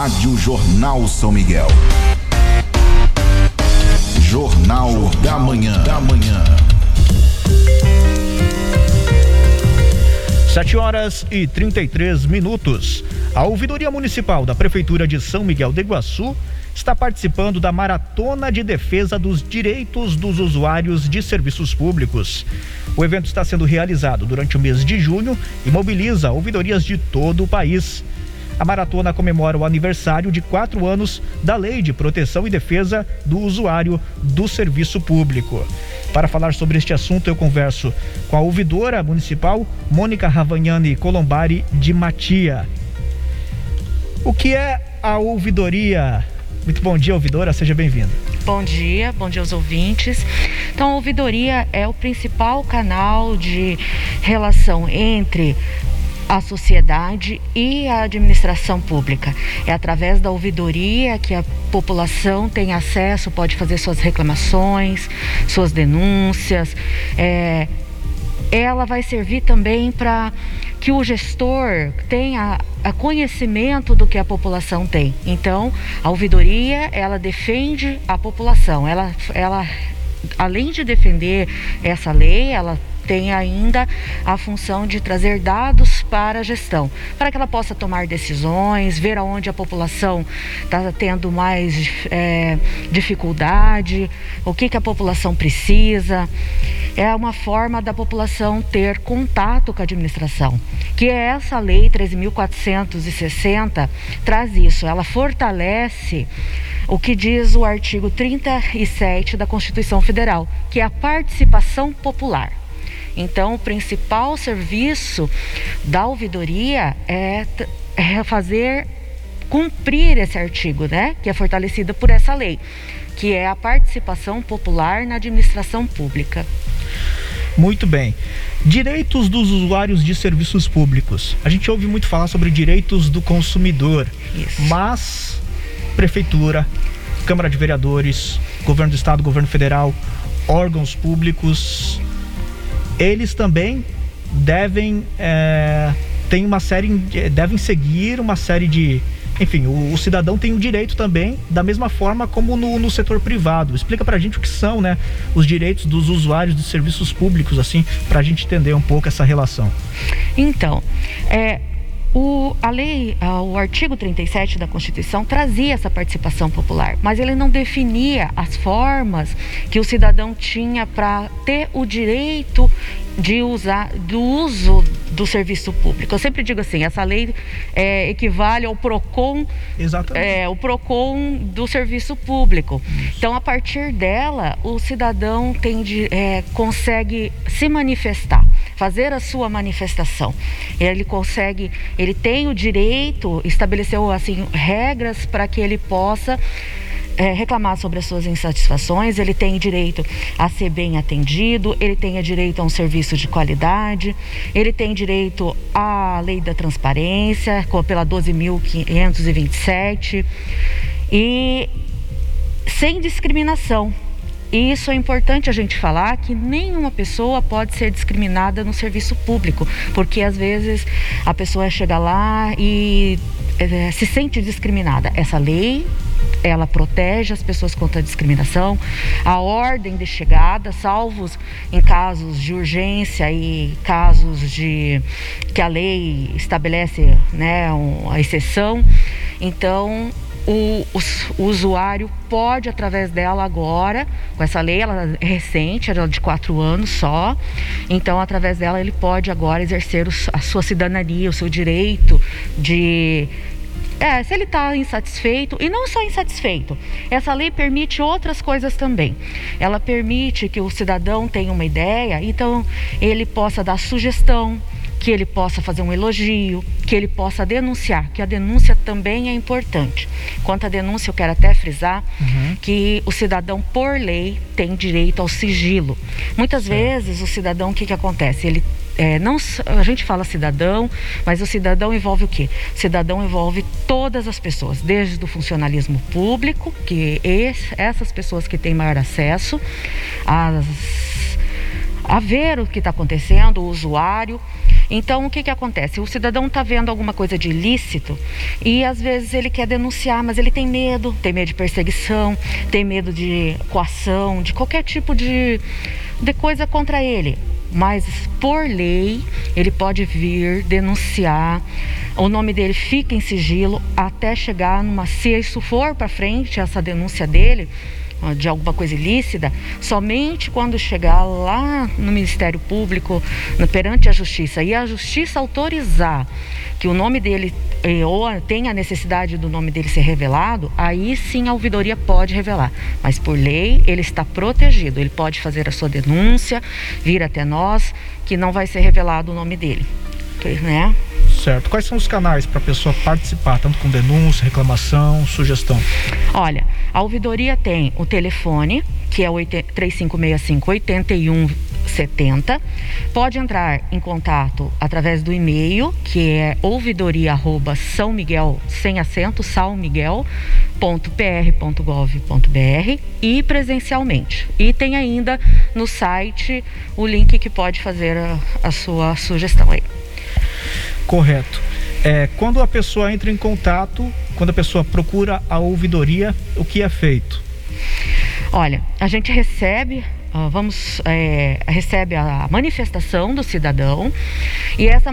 Rádio Jornal São Miguel. Jornal, Jornal da Manhã. Da Manhã. 7 horas e 33 minutos. A Ouvidoria Municipal da Prefeitura de São Miguel do Iguaçu está participando da Maratona de Defesa dos Direitos dos Usuários de Serviços Públicos. O evento está sendo realizado durante o mês de junho e mobiliza ouvidorias de todo o país. A maratona comemora o aniversário de quatro anos da Lei de Proteção e Defesa do Usuário do Serviço Público. Para falar sobre este assunto, eu converso com a ouvidora municipal Mônica Ravagnani Colombari de Matia. O que é a ouvidoria? Muito bom dia, ouvidora, seja bem-vinda. Bom dia, bom dia aos ouvintes. Então, a ouvidoria é o principal canal de relação entre a sociedade e a administração pública. É através da ouvidoria que a população tem acesso, pode fazer suas reclamações, suas denúncias. É, ela vai servir também para que o gestor tenha a conhecimento do que a população tem. Então, a ouvidoria, ela defende a população. Ela, ela além de defender essa lei, ela tem ainda a função de trazer dados para a gestão, para que ela possa tomar decisões, ver aonde a população está tendo mais é, dificuldade, o que, que a população precisa. É uma forma da população ter contato com a administração, que é essa lei 13.460 traz isso, ela fortalece o que diz o artigo 37 da Constituição Federal, que é a participação popular. Então, o principal serviço da ouvidoria é, é fazer cumprir esse artigo, né, que é fortalecido por essa lei, que é a participação popular na administração pública. Muito bem. Direitos dos usuários de serviços públicos. A gente ouve muito falar sobre direitos do consumidor, Isso. mas prefeitura, Câmara de Vereadores, governo do estado, governo federal, órgãos públicos eles também devem é, tem uma série devem seguir uma série de enfim, o, o, cidadão tem o direito também, da mesma forma como no, no setor privado. Explica pra gente o que são, né, os direitos dos usuários de serviços públicos, assim, pra gente entender um pouco essa relação. Então, é, o, a lei, o artigo 37 da Constituição trazia essa participação popular, mas ele não definia as formas que o cidadão tinha para ter o direito de usar do uso do serviço público. Eu sempre digo assim, essa lei é, equivale ao Procon, é, o Procon do serviço público. Isso. Então, a partir dela, o cidadão tem de, é, consegue se manifestar, fazer a sua manifestação. Ele consegue, ele tem o direito, estabeleceu assim regras para que ele possa é, reclamar sobre as suas insatisfações, ele tem direito a ser bem atendido, ele tem direito a um serviço de qualidade, ele tem direito à lei da transparência, pela 12.527, e sem discriminação. E isso é importante a gente falar que nenhuma pessoa pode ser discriminada no serviço público, porque às vezes a pessoa chega lá e é, se sente discriminada. Essa lei ela protege as pessoas contra a discriminação, a ordem de chegada, salvos em casos de urgência e casos de que a lei estabelece né, uma exceção. Então, o, o, o, usuário pode, através dela agora, com essa lei, ela é recente, ela é de quatro anos só, então, através dela, ele pode agora exercer o, a sua cidadania, o seu direito de é, se ele está insatisfeito, e não só insatisfeito, essa lei permite outras coisas também. Ela permite que o cidadão tenha uma ideia, então ele possa dar sugestão, que ele possa fazer um elogio, que ele possa denunciar, que a denúncia também é importante. Quanto à denúncia, eu quero até frisar uhum. que o cidadão, por lei, tem direito ao sigilo. Muitas Sim. vezes o cidadão, o que, que acontece? Ele é, não, a gente fala cidadão, mas o cidadão envolve o quê? O cidadão envolve todas as pessoas, desde o funcionalismo público, que esse, essas pessoas que têm maior acesso, as a ver o que está acontecendo, o usuário. Então, o que, que acontece? O cidadão está vendo alguma coisa de ilícito e às vezes ele quer denunciar, mas ele tem medo, tem medo de perseguição, tem medo de coação, de qualquer tipo de, de coisa contra ele. Mas, por lei, ele pode vir denunciar o nome dele fica em sigilo até chegar numa. Se isso for para frente, essa denúncia dele, de alguma coisa ilícita, somente quando chegar lá no Ministério Público, perante a Justiça, e a Justiça autorizar que o nome dele eh, ou tem a necessidade do nome dele ser revelado, aí sim a ouvidoria pode revelar. Mas por lei ele está protegido, ele pode fazer a sua denúncia, vir até nós, que não vai ser revelado o nome dele, né? Certo. Quais são os canais para a pessoa participar, tanto com denúncia, reclamação, sugestão? Olha, a ouvidoria tem o telefone, que é o 3565 8170. Pode entrar em contato através do e-mail, que é ouvidoria arroba São Miguel, sem acento, salmiguel.pr.gov.br e presencialmente. E tem ainda no site o link que pode fazer a, a sua sugestão aí. Correto. É, quando a pessoa entra em contato, quando a pessoa procura a ouvidoria, o que é feito? Olha, a gente recebe Uh, vamos é, recebe a manifestação do cidadão e essa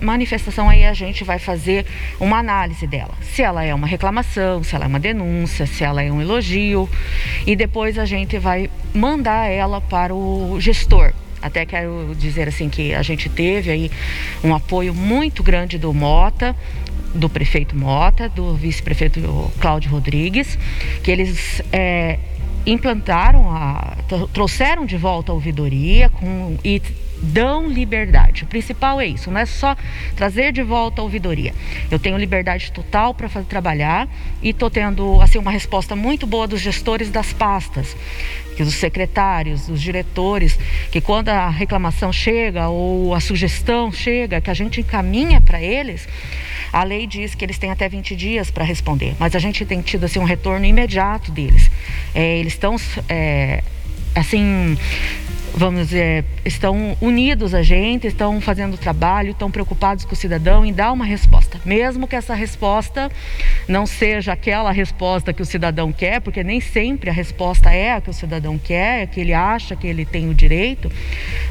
manifestação aí a gente vai fazer uma análise dela se ela é uma reclamação se ela é uma denúncia se ela é um elogio e depois a gente vai mandar ela para o gestor até quero dizer assim que a gente teve aí um apoio muito grande do Mota, do prefeito Mota, do vice-prefeito Cláudio Rodrigues, que eles é, implantaram, a, trouxeram de volta a ouvidoria com, e dão liberdade. O principal é isso, não é só trazer de volta a ouvidoria. Eu tenho liberdade total para trabalhar e estou tendo assim uma resposta muito boa dos gestores das pastas, que os secretários, os diretores, que quando a reclamação chega ou a sugestão chega, que a gente encaminha para eles, a lei diz que eles têm até 20 dias para responder, mas a gente tem tido assim um retorno imediato deles. É, eles estão é, assim vamos dizer, estão unidos a gente, estão fazendo trabalho, estão preocupados com o cidadão em dar uma resposta, mesmo que essa resposta não seja aquela resposta que o cidadão quer, porque nem sempre a resposta é a que o cidadão quer, é que ele acha que ele tem o direito,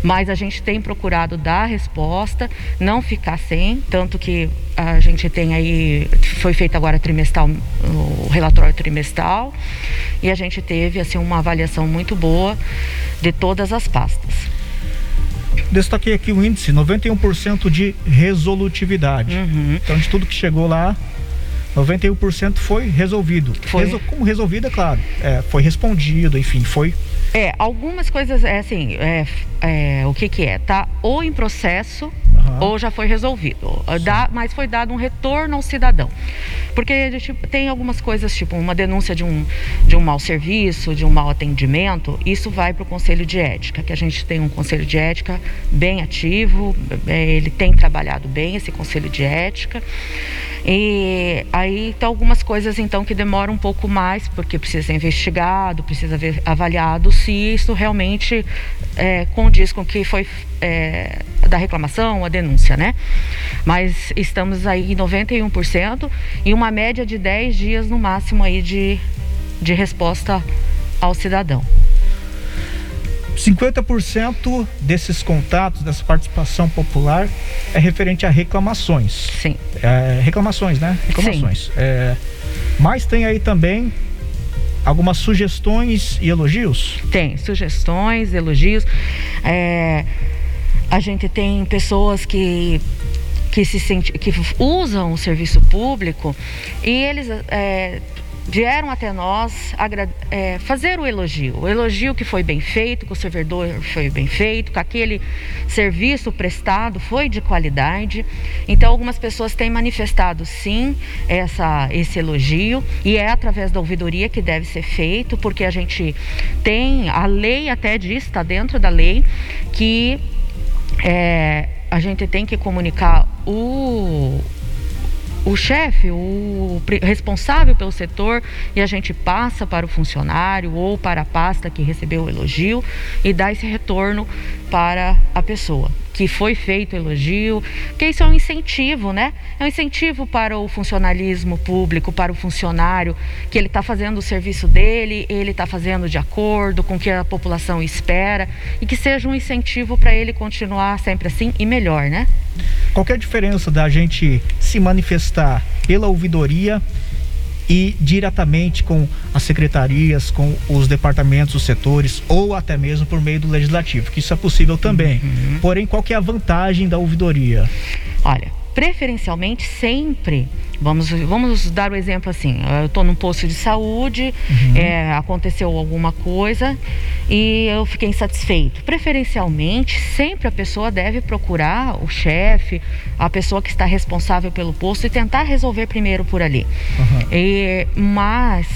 mas a gente tem procurado dar a resposta, não ficar sem, tanto que a gente tem aí, foi feito agora trimestral, o relatório trimestral, e a gente teve assim uma avaliação muito boa de todas as pastas. Destaquei aqui o índice 91% de resolutividade. Uhum. Então, de tudo que chegou lá, 91% foi resolvido. Foi. Resol... Como resolvido, é claro. É, foi respondido, enfim, foi. É, algumas coisas, é assim, é, é, o que que é? Tá ou em processo uhum. ou já foi resolvido. Dá, mas foi dado um retorno ao cidadão. Porque tipo, tem algumas coisas, tipo uma denúncia de um, de um mau serviço, de um mau atendimento, isso vai para o Conselho de Ética, que a gente tem um Conselho de Ética bem ativo, é, ele tem trabalhado bem esse Conselho de Ética. E aí tem algumas coisas então que demoram um pouco mais, porque precisa ser investigado, precisa ver avaliado se isso realmente é, condiz com o que foi é, da reclamação, a denúncia, né? Mas estamos aí em 91% e uma média de 10 dias no máximo aí de, de resposta ao cidadão. 50% desses contatos, dessa participação popular é referente a reclamações. Sim. É, reclamações, né? Reclamações. É, mas tem aí também algumas sugestões e elogios? Tem, sugestões, elogios. É, a gente tem pessoas que que se sente, que usam o serviço público e eles é, vieram até nós é, fazer o elogio. O elogio que foi bem feito, que o servidor foi bem feito, que aquele serviço prestado foi de qualidade. Então, algumas pessoas têm manifestado sim essa, esse elogio e é através da ouvidoria que deve ser feito, porque a gente tem, a lei até diz, está dentro da lei, que é, a gente tem que comunicar o o chefe, o responsável pelo setor, e a gente passa para o funcionário ou para a pasta que recebeu o elogio e dá esse retorno para a pessoa que foi feito elogio, que isso é um incentivo, né? É um incentivo para o funcionalismo público, para o funcionário, que ele está fazendo o serviço dele, ele está fazendo de acordo com o que a população espera e que seja um incentivo para ele continuar sempre assim e melhor, né? Qual é diferença da gente se manifestar pela ouvidoria e diretamente com as secretarias, com os departamentos, os setores, ou até mesmo por meio do legislativo, que isso é possível também. Uhum. Porém, qual que é a vantagem da ouvidoria? Olha, preferencialmente sempre Vamos, vamos dar o um exemplo assim: eu estou num posto de saúde, uhum. é, aconteceu alguma coisa e eu fiquei insatisfeito. Preferencialmente, sempre a pessoa deve procurar o chefe, a pessoa que está responsável pelo posto e tentar resolver primeiro por ali. Uhum. E, mas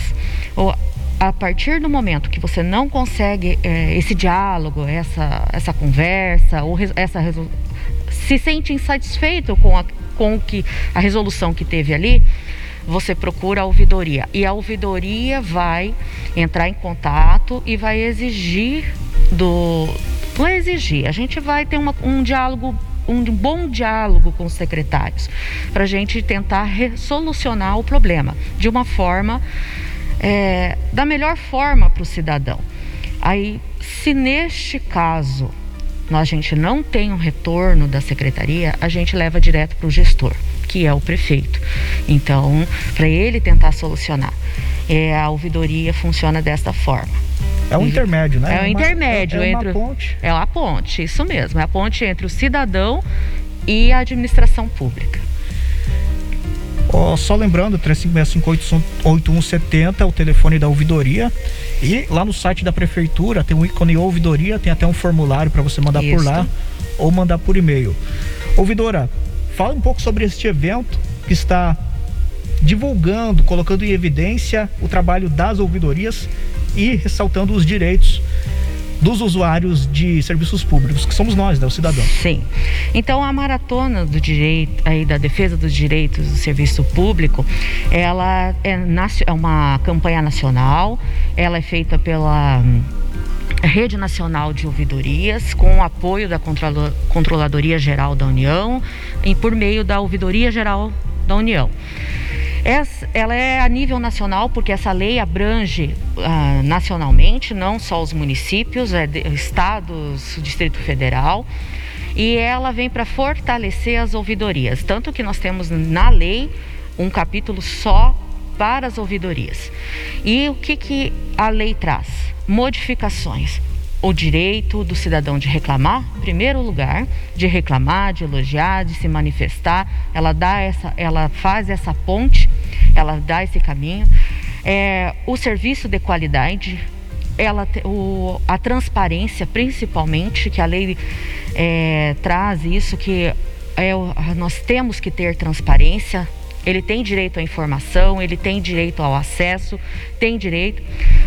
a partir do momento que você não consegue é, esse diálogo, essa, essa conversa, ou essa se sente insatisfeito com a com que a resolução que teve ali, você procura a ouvidoria e a ouvidoria vai entrar em contato e vai exigir do não é exigir, a gente vai ter uma, um diálogo um bom diálogo com os secretários para a gente tentar solucionar o problema de uma forma é, da melhor forma para o cidadão. Aí, se neste caso a gente não tem um retorno da secretaria, a gente leva direto para o gestor, que é o prefeito. Então, para ele tentar solucionar. É, a ouvidoria funciona desta forma. É um intermédio, né? É um intermédio é, é entre. Uma ponte. É uma ponte, isso mesmo. É a ponte entre o cidadão e a administração pública. Oh, só lembrando, 35658170 é o telefone da ouvidoria. E lá no site da prefeitura tem um ícone ouvidoria, tem até um formulário para você mandar Isso. por lá ou mandar por e-mail. Ouvidora, fala um pouco sobre este evento que está divulgando, colocando em evidência o trabalho das ouvidorias e ressaltando os direitos dos usuários de serviços públicos, que somos nós, né, os cidadãos. Sim. Então a maratona do direito, aí da defesa dos direitos do serviço público, ela é, é uma campanha nacional, ela é feita pela hum, Rede Nacional de Ouvidorias, com o apoio da Controladoria Geral da União e por meio da Ouvidoria Geral da União. Essa, ela é a nível nacional porque essa lei abrange uh, nacionalmente, não só os municípios, é de, estados, Distrito Federal. E ela vem para fortalecer as ouvidorias. Tanto que nós temos na lei um capítulo só para as ouvidorias. E o que, que a lei traz? Modificações o direito do cidadão de reclamar, em primeiro lugar, de reclamar, de elogiar, de se manifestar. Ela dá essa, ela faz essa ponte, ela dá esse caminho. É, o serviço de qualidade, ela, o, a transparência, principalmente, que a lei é, traz isso, que é, nós temos que ter transparência ele tem direito à informação, ele tem direito ao acesso, tem direito.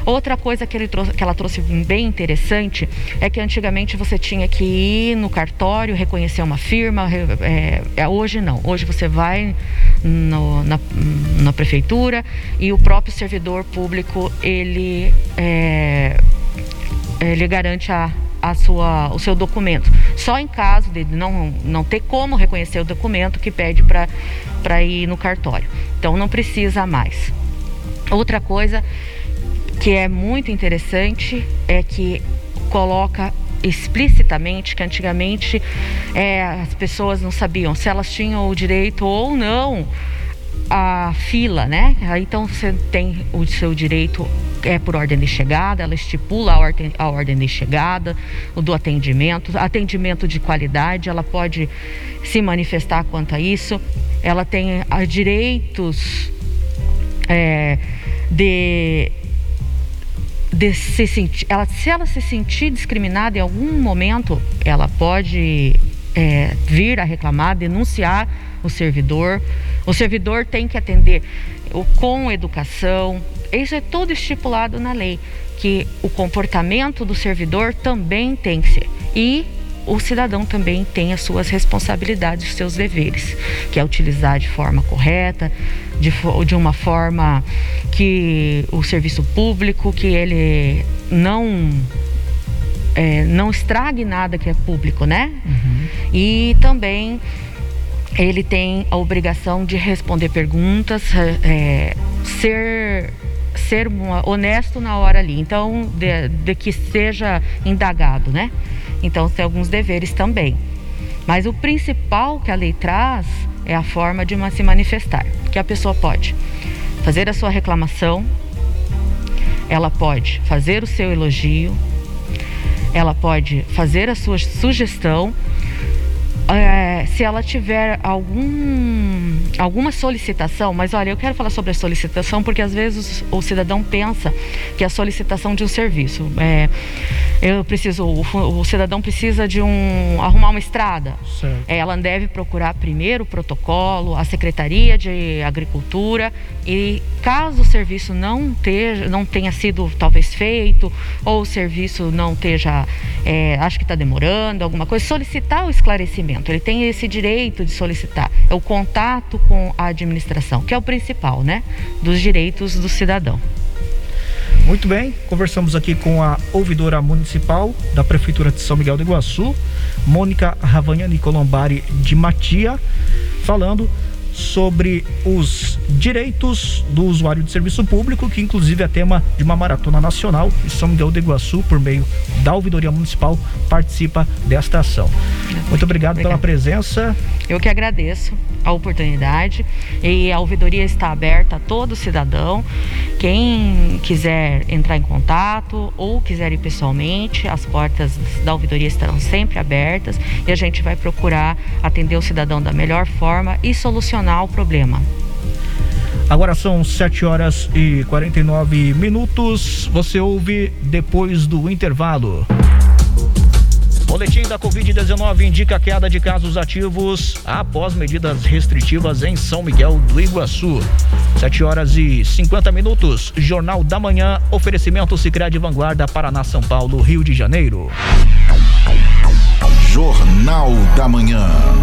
Outra coisa que, ele trouxe, que ela trouxe bem interessante é que antigamente você tinha que ir no cartório, reconhecer uma firma. É, é, hoje não. Hoje você vai no, na, na, prefeitura e o próprio servidor público ele, é, ele garante a, a sua, o seu documento. Só em caso de não, não ter como reconhecer o documento que pede para ir no cartório. Então não precisa mais. Outra coisa que é muito interessante é que coloca explicitamente que antigamente é, as pessoas não sabiam se elas tinham o direito ou não a fila, né? Então você tem o seu direito é por ordem de chegada, ela estipula a ordem, a ordem de chegada, o do atendimento, atendimento de qualidade, ela pode se manifestar quanto a isso. Ela tem a, direitos é, de de se sentir, ela, se ela se sentir discriminada em algum momento, ela pode é, vir a reclamar, denunciar o servidor. O servidor tem que atender com educação. Isso é tudo estipulado na lei, que o comportamento do servidor também tem que ser. E o cidadão também tem as suas responsabilidades, os seus deveres, que é utilizar de forma correta, de, de uma forma que o serviço público, que ele não é, não estrague nada que é público, né? Uhum. E também ele tem a obrigação de responder perguntas, é, ser ser honesto na hora ali, então de, de, que seja indagado, né? Então tem alguns deveres também. Mas o principal que a lei traz é a forma de se manifestar, que a pessoa pode fazer a sua reclamação, ela pode fazer o seu elogio, ela pode fazer a sua sugestão é, se ela tiver algum, alguma solicitação, mas olha, eu quero falar sobre a solicitação porque às vezes o, cidadão pensa que a solicitação de um serviço, é, eu preciso, o, o, cidadão precisa de um arrumar uma estrada, é, ela deve procurar primeiro o protocolo, a Secretaria de Agricultura e caso o serviço não, teja, não tenha sido talvez feito ou o serviço não esteja, é, acho que está demorando, alguma coisa, solicitar o esclarecimento ele tem esse direito de solicitar. É o contato com a administração, que é o principal, né? Dos direitos do cidadão. Muito bem, conversamos aqui com a ouvidora municipal da Prefeitura de São Miguel do Iguaçu, Mônica Ravagnani Colombari de Matia, falando sobre os direitos do usuário de serviço público, que inclusive é tema de uma maratona nacional e São Miguel do Iguaçu, por meio da Ouvidoria Municipal, participa desta ação. Muito obrigado, obrigado. pela presença. Eu que agradeço a oportunidade e a ouvidoria está aberta a todo cidadão. Quem quiser entrar em contato ou quiser ir pessoalmente, as portas da ouvidoria estarão sempre abertas e a gente vai procurar atender o cidadão da melhor forma e solucionar o problema. Agora são 7 horas e 49 minutos. Você ouve depois do intervalo. Boletim da Covid-19 indica queda de casos ativos após medidas restritivas em São Miguel do Iguaçu. 7 horas e 50 minutos. Jornal da Manhã. Oferecimento Sicredi Vanguarda, Paraná, São Paulo, Rio de Janeiro. Jornal da Manhã.